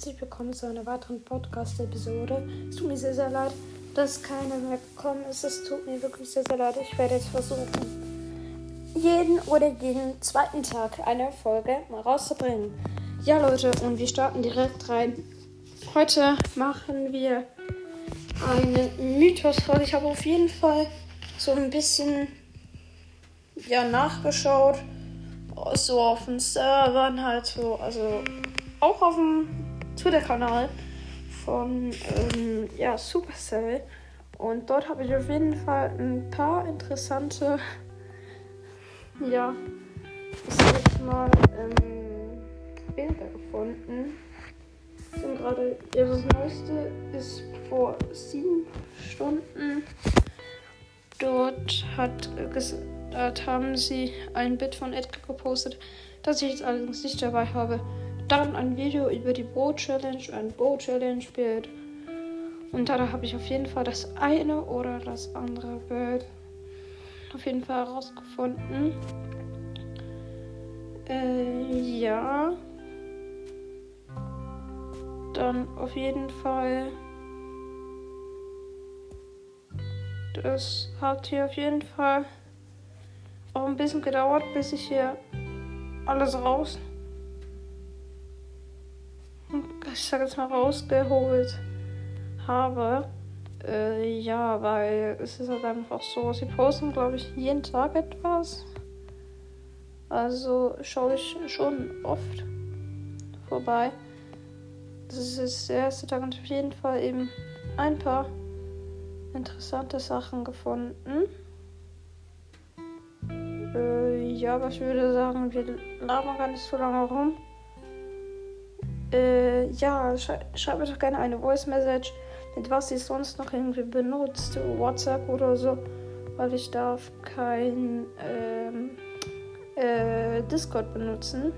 herzlich willkommen zu einer weiteren Podcast-Episode. Es tut mir sehr, sehr leid, dass keine mehr gekommen ist. Es tut mir wirklich sehr, sehr leid. Ich werde jetzt versuchen, jeden oder jeden zweiten Tag eine Folge mal rauszubringen. Ja, Leute, und wir starten direkt rein. Heute machen wir eine Mythos-Folge. Ich habe auf jeden Fall so ein bisschen ja, nachgeschaut. So auf den Servern halt so, also auch auf dem Twitter-Kanal von ähm, ja, Supercell. Und dort habe ich auf jeden Fall ein paar interessante, ja, ich jetzt mal, ähm, Bilder gefunden. Sind gerade, ja, das neueste ist vor sieben Stunden. Dort hat, dort haben sie ein Bild von Edgar gepostet, das ich jetzt allerdings nicht dabei habe dann ein Video über die Bow Challenge, ein Bow Challenge Bild. Und da habe ich auf jeden Fall das eine oder das andere Bild auf jeden Fall herausgefunden. Äh, ja. Dann auf jeden Fall. Das hat hier auf jeden Fall auch ein bisschen gedauert, bis ich hier alles raus ich sag jetzt mal, rausgeholt habe. Äh, ja, weil es ist halt einfach so, sie posten, glaube ich, jeden Tag etwas. Also schaue ich schon oft vorbei. Das ist der erste Tag und auf jeden Fall eben ein paar interessante Sachen gefunden. Äh, ja, aber ich würde sagen, wir labern gar nicht so lange rum. Äh, ja, schrei schreib mir doch gerne eine Voice Message, mit was ihr sonst noch irgendwie benutzt, WhatsApp oder so, weil ich darf kein ähm, äh, Discord benutzen.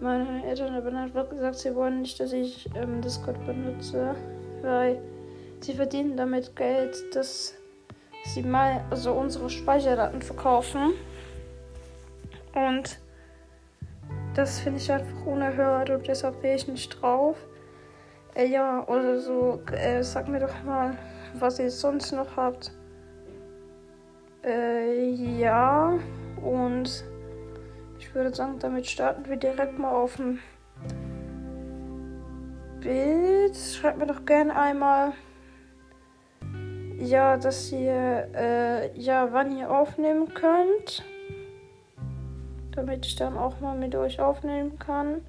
Meine Eltern haben wirklich gesagt, sie wollen nicht, dass ich ähm, Discord benutze, weil sie verdienen damit Geld, dass sie mal also unsere Speicherdaten verkaufen. Und das finde ich einfach unerhört und deshalb wäre ich nicht drauf. Äh, ja, oder so, äh, sag mir doch mal, was ihr sonst noch habt. Äh, ja, und ich würde sagen, damit starten wir direkt mal auf dem Bild. Schreibt mir doch gerne einmal, ja, dass ihr, äh, ja, wann ihr aufnehmen könnt damit ich dann auch mal mit euch aufnehmen kann.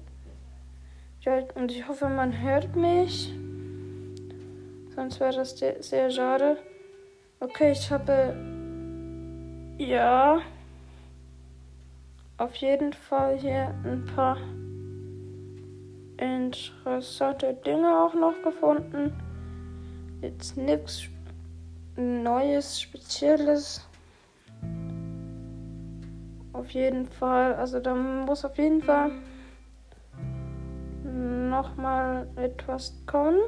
Und ich hoffe, man hört mich. Sonst wäre das sehr schade. Okay, ich habe. Ja. Auf jeden Fall hier ein paar interessante Dinge auch noch gefunden. Jetzt nichts Neues, Spezielles. Auf jeden Fall, also da muss auf jeden Fall noch mal etwas kommen.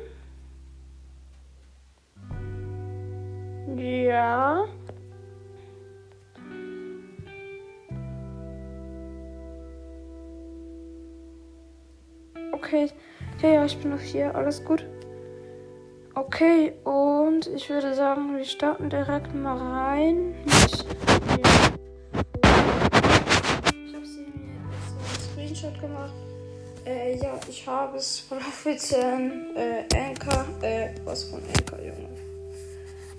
Ja. Okay. Ja, ja, ich bin noch hier. Alles gut. Okay, und ich würde sagen, wir starten direkt mal rein. Ich Screenshot gemacht. Äh, ja, ich habe es von offiziellen äh, Anchor, äh, was von Anchor, Junge.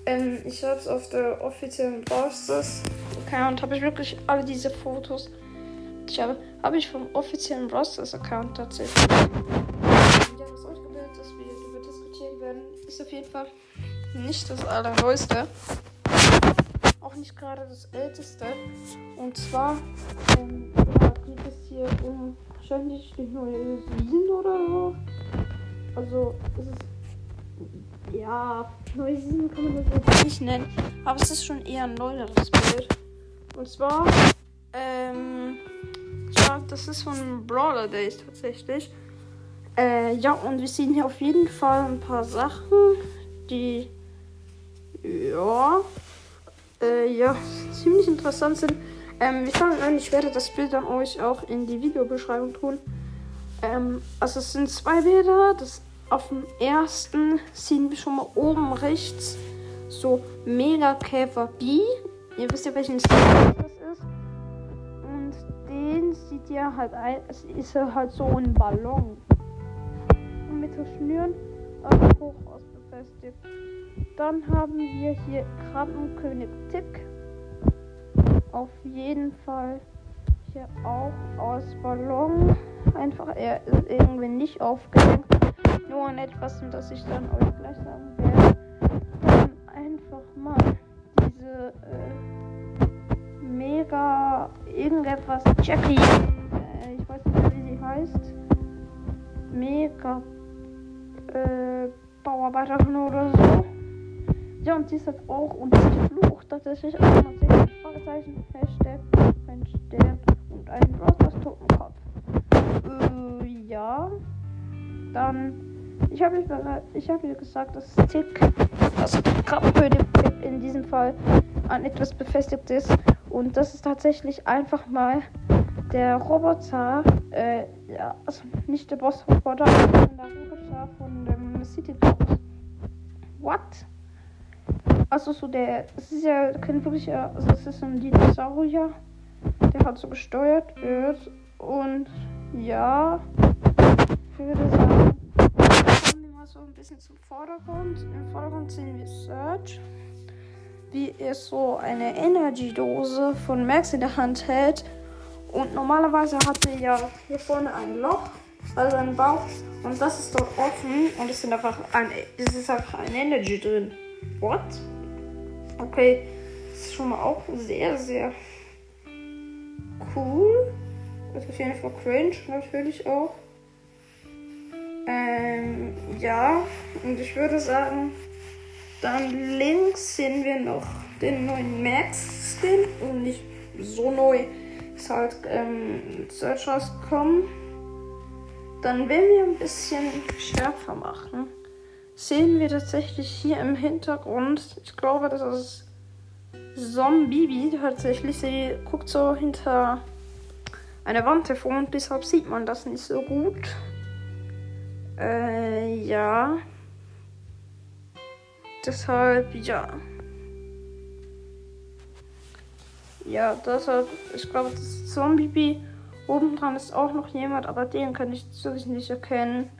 Ähm, ich habe es auf der offiziellen Browsers Account, habe ich wirklich alle diese Fotos. Ich habe, habe ich vom offiziellen Browsers Account tatsächlich. Ja, was euch gebildet, dass wir darüber diskutieren werden, ist auf jeden Fall nicht das allerneueste. Auch nicht gerade das älteste. Und zwar ähm, geht es hier um wahrscheinlich die neue Season oder so. Also es ist ja neue Season kann man das jetzt nicht nennen, aber es ist schon eher ein neueres Bild. Und zwar ähm ja, das ist von Brawler Days tatsächlich. Äh, ja, und wir sehen hier auf jeden Fall ein paar Sachen, die ja, äh, ja, ziemlich interessant sind. Ähm, wir fangen an. Ich werde das Bild dann euch auch in die Videobeschreibung tun. Ähm, also es sind zwei Bilder. Das auf dem ersten sehen wir schon mal oben rechts so Mega Käfer B. Ihr wisst ja welchen Stil das ist. Und den sieht ihr halt ein. Es ist halt so ein Ballon. Und mit so Schnüren auf dem Hochhaus befestigt. Dann haben wir hier Krabbenkönig Tick. Auf jeden Fall hier auch aus Ballon. Einfach, er ist irgendwie nicht aufgehängt. Nur an etwas, das ich dann euch gleich sagen werde. Dann einfach mal diese äh, mega irgendetwas Jackie. Äh, ich weiß nicht mehr, wie sie heißt. Mega äh, Bauarbeiterin oder so. Ja, und sie ist halt auch und sie flucht tatsächlich auch mal sehen. Fragezeichen, Hashtag, ein Stern und ein Rosters Totenkopf. Äh, ja. Dann, ich habe ich hab mir gesagt, dass Tick, also Krabbenhöhle in diesem Fall an etwas befestigt ist. Und das ist tatsächlich einfach mal der Roboter, äh, ja, also nicht der Boss-Roboter, sondern der Roboter von dem City Boss. What? Also so der, es ist ja kein wirklicher, also es ist ein Dinosaurier, der halt so gesteuert wird. Und ja, ich würde sagen, kommen wir mal so ein bisschen zum Vordergrund. Im Vordergrund sehen wir Search, wie er so eine Energy-Dose von Max in der Hand hält. Und normalerweise hat er ja hier vorne ein Loch, also einen Bauch. Und das ist dort offen und es, sind einfach ein, es ist einfach ein Energy drin. What? Okay, das ist schon mal auch sehr, sehr cool. Das ist auf jeden Fall cringe, natürlich auch. Ähm, ja, und ich würde sagen, dann links sehen wir noch den neuen Max-Skin und nicht so neu. Ist halt ähm, Search rausgekommen. Dann, wenn wir ein bisschen schärfer machen, sehen wir tatsächlich hier im Hintergrund, ich glaube, das ist Zombie tatsächlich. Sie guckt so hinter einer Wand hervor und deshalb sieht man das nicht so gut. Äh, ja. Deshalb, ja. Ja, deshalb, ich glaube, das Zombie. Oben dran ist auch noch jemand, aber den kann ich natürlich nicht erkennen.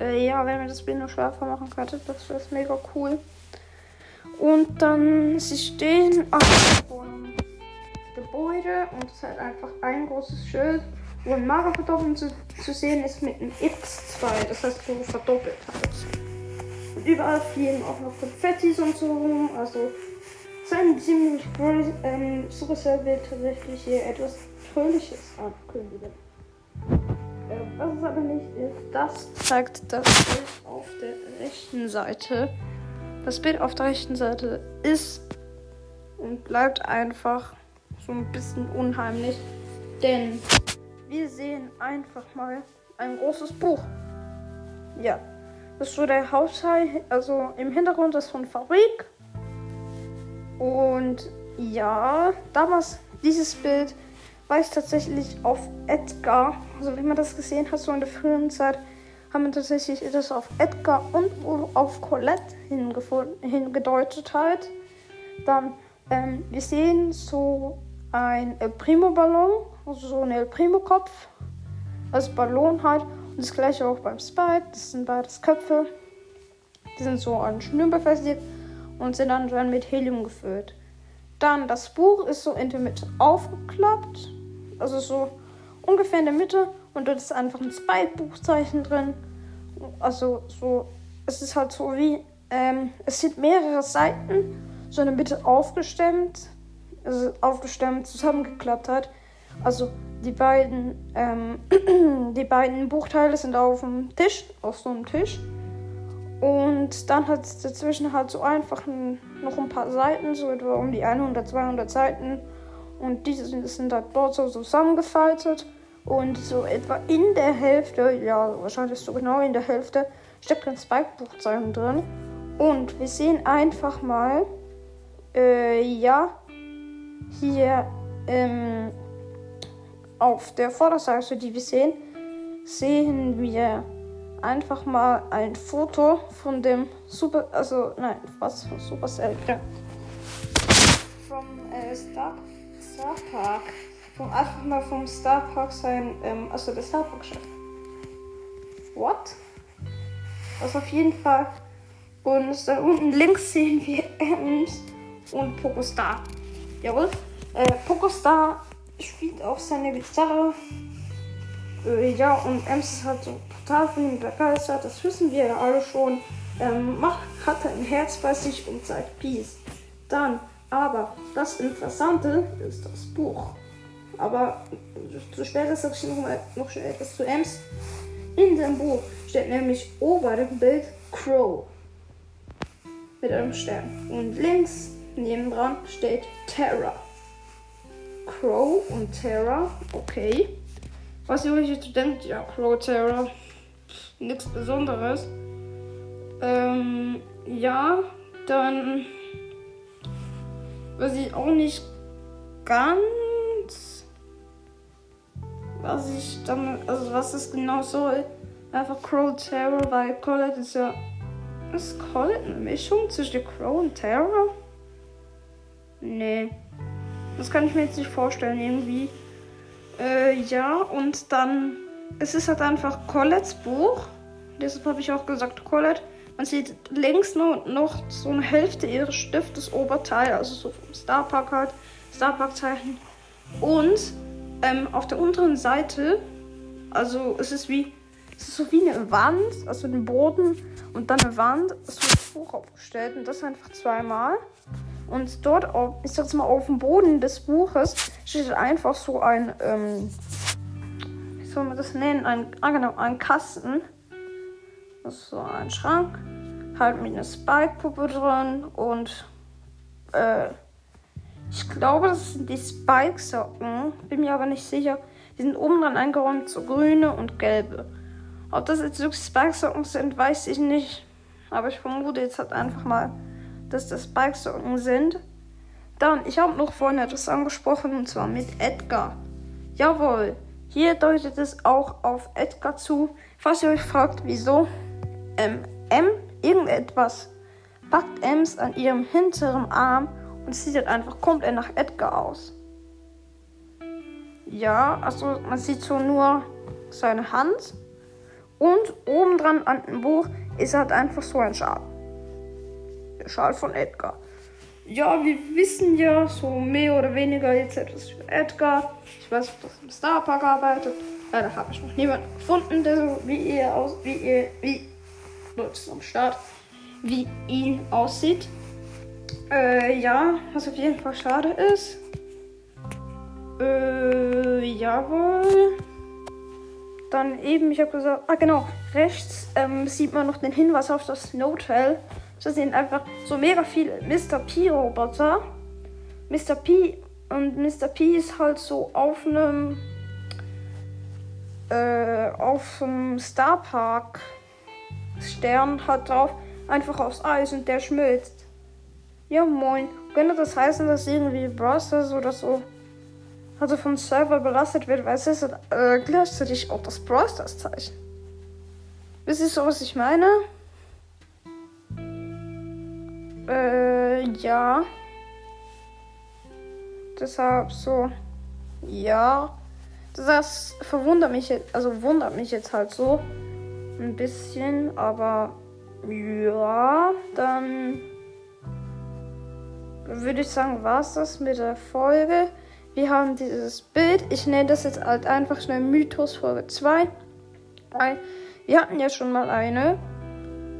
Äh, ja, wenn wir das Bild noch schärfer machen könnte, das wäre mega cool. Und dann, sie stehen auf dem Gebäude und es hat einfach ein großes Schild, wo ein Mager verdoppelt zu, zu sehen ist mit einem X2, das heißt, wo verdoppelt hat. Und überall fliegen auch noch Konfettis und so rum, also es ist ein ziemlich ähm, Supercell will tatsächlich hier etwas Fröhliches ankündigen. Äh, was es aber nicht ist, das zeigt das Bild auf der rechten Seite. Das Bild auf der rechten Seite ist und bleibt einfach so ein bisschen unheimlich, denn wir sehen einfach mal ein großes Buch. Ja, das ist so der Hauptteil, also im Hintergrund ist von Fabrik. Und ja, damals dieses Bild war ich tatsächlich auf Edgar. Also wenn man das gesehen hat, so in der frühen Zeit, haben wir tatsächlich das auf Edgar und auf Colette hingedeutet halt. Dann, ähm, wir sehen so ein El Primo Ballon, also so ein El Primo Kopf als Ballon halt. Und das gleiche auch beim Spike, das sind beides Köpfe. Die sind so an Schnür befestigt und sind dann, dann mit Helium gefüllt. Dann das Buch ist so in der Mitte aufgeklappt also so ungefähr in der Mitte und dort ist einfach ein Spike-Buchzeichen drin. Also so, es ist halt so wie, ähm, es sind mehrere Seiten, so in der Mitte aufgestemmt, also aufgestemmt, zusammengeklappt hat. Also die beiden, ähm, die beiden Buchteile sind auf dem Tisch, auf so einem Tisch. Und dann hat es dazwischen halt so einfach ein, noch ein paar Seiten, so etwa um die 100, 200 Seiten. Und diese sind halt dort so zusammengefaltet. Und so etwa in der Hälfte, ja, wahrscheinlich so genau in der Hälfte, steckt ein Spike-Buchzeichen drin. Und wir sehen einfach mal, äh, ja, hier ähm, auf der Vorderseite, die wir sehen, sehen wir einfach mal ein Foto von dem Super, also nein, was von Supercell, ja. Vom äh, Star, Star Park. Vom, einfach mal vom Star Park sein, ähm, also der Star Park Chef. What? Also auf jeden Fall. Und da unten links sehen wir Ems und Pokostar. Jawohl. Äh, Pokostar spielt auch seine Gitarre. Äh, ja, und Ems ist halt so total von ihm begeistert. Das wissen wir ja alle schon. Ähm, macht, hat ein Herz bei sich und sagt Peace. Dann, aber das Interessante ist das Buch. Aber zu später sage ich noch, mal, noch schnell etwas zu Ems. In dem Buch steht nämlich ober dem Bild Crow mit einem Stern. Und links nebendran steht Terra. Crow und Terra, okay. Was ihr euch jetzt denkt, ja, Crow Terra, nichts Besonderes. Ähm, ja, dann weiß ich auch nicht ganz, was ich damit, also was das genau soll. Einfach Crow Terror, weil Colette ist ja. Ist Colette eine Mischung zwischen Crow und Terror? Nee. Das kann ich mir jetzt nicht vorstellen, irgendwie. Äh, ja, und dann. Es ist halt einfach Colettes Buch. Deshalb habe ich auch gesagt, Colette. Man sieht links nur noch so eine Hälfte ihres Stiftes Oberteil, also so vom Starpark halt, Starpark-Zeichen. Und ähm, auf der unteren Seite, also es ist wie, es ist so wie eine Wand, also den Boden und dann eine Wand, so ein Buch aufgestellt und das einfach zweimal. Und dort, auf, ich sag's mal, auf dem Boden des Buches steht einfach so ein, ähm, wie soll man das nennen? Ein, ah genau, ein Kasten. Das ist so ein Schrank. Halt mit einer Spike-Puppe drin und, äh, ich glaube, das sind die Spike-Socken. Bin mir aber nicht sicher. Die sind oben dran eingeräumt, so grüne und gelbe. Ob das jetzt wirklich Spike-Socken sind, weiß ich nicht. Aber ich vermute jetzt halt einfach mal dass das Bikesocken sind. Dann, ich habe noch vorhin etwas angesprochen und zwar mit Edgar. Jawohl, hier deutet es auch auf Edgar zu. Falls ihr euch fragt, wieso ähm, M irgendetwas packt Ems an ihrem hinteren Arm und sieht halt einfach komplett nach Edgar aus. Ja, also man sieht so nur seine Hand und obendran an dem Buch ist halt einfach so ein Schal. Schal von Edgar. Ja, wir wissen ja so mehr oder weniger jetzt etwas über Edgar. Ich weiß, dass er im Starpark arbeitet. Leider habe ich noch niemanden gefunden, der so wie ihr aus, wie ihr, wie Leute am Start, wie ihn aussieht. Äh, ja, was auf jeden Fall schade ist. Äh, jawohl. Dann eben, ich habe gesagt, ah genau, rechts ähm, sieht man noch den Hinweis auf das Snowtail. Das sind einfach so mega viele Mr. P-Roboter. Mr. P und Mr. P ist halt so auf einem äh, auf einem Starpark Stern hat drauf einfach aus Eis und der schmilzt. Ja moin. Könnte das heißen, dass irgendwie Browsers oder so also vom Server belastet wird, weil es ist äh, gleichzeitig auch das Browsers Zeichen. Wisst ihr so, was ich meine? Äh, ja. Deshalb so. Ja. Das verwundert mich jetzt, also wundert mich jetzt halt so ein bisschen, aber ja, dann würde ich sagen, war es das mit der Folge. Wir haben dieses Bild. Ich nenne das jetzt halt einfach schnell Mythos Folge 2. Weil wir hatten ja schon mal eine.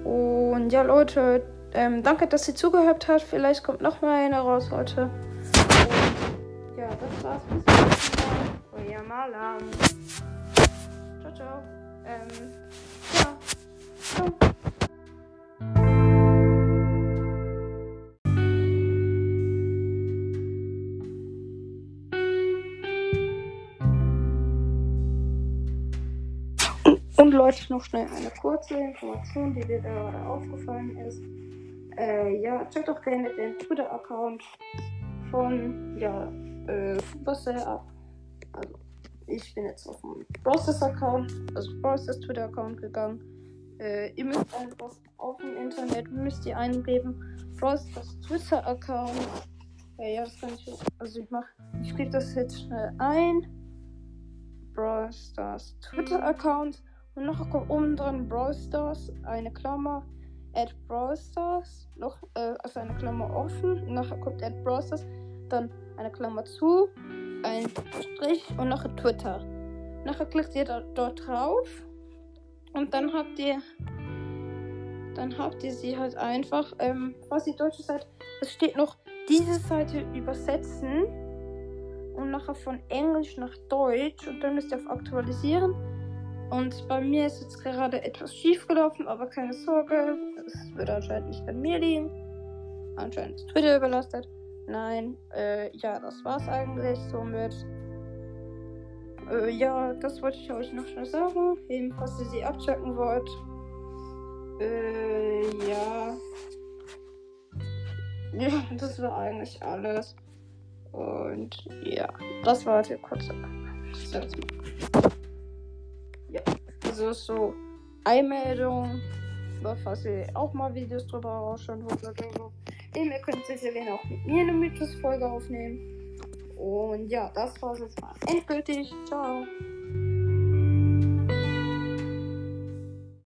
Und ja, Leute, ähm, danke, dass ihr zugehört habt. Vielleicht kommt noch mal eine raus heute. Und ja, das war's. Bis zum nächsten Mal. Euer Malam. Ciao, ciao. Ähm, ja. Ciao. Und Leute, noch schnell eine kurze Information, die mir gerade aufgefallen ist. Äh, ja, checkt doch gerne den Twitter-Account von, ja, äh, Supercell ab. Ich bin jetzt auf dem Process Account, also Process Twitter Account gegangen. Äh, ihr müsst einfach auf dem Internet müsst ihr eingeben Process Twitter Account. Ja, ja, das kann ich. Also ich mach, ich gebe das jetzt schnell ein. Brawl Stars Twitter Account und noch kommt oben dran Brawl Stars eine Klammer Add Brawl Stars noch äh, also eine Klammer offen nachher kommt Add Brawl Stars dann eine Klammer zu ein Strich und nachher Twitter. Nachher klickt ihr da, dort drauf und dann habt ihr dann habt ihr sie halt einfach, ähm, was die deutsche Seite, es steht noch diese Seite übersetzen und nachher von Englisch nach Deutsch und dann müsst ihr auf Aktualisieren. Und bei mir ist jetzt gerade etwas schief gelaufen, aber keine Sorge, es wird anscheinend nicht an mir liegen. Anscheinend ist Twitter überlastet. Nein, äh, ja, das war's eigentlich somit. Äh, ja, das wollte ich euch noch schnell sagen. Eben, falls ihr sie abchecken wollt. Äh, ja. Ja, das war eigentlich alles. Und ja, das war der kurze. Ja, also so Einmeldung. Falls ihr auch mal Videos drüber rausschauen wollt oder so. Eben, ihr könnt sicher gerne auch mit mir eine Mythos-Folge aufnehmen. Und ja, das war's jetzt mal endgültig. Ciao.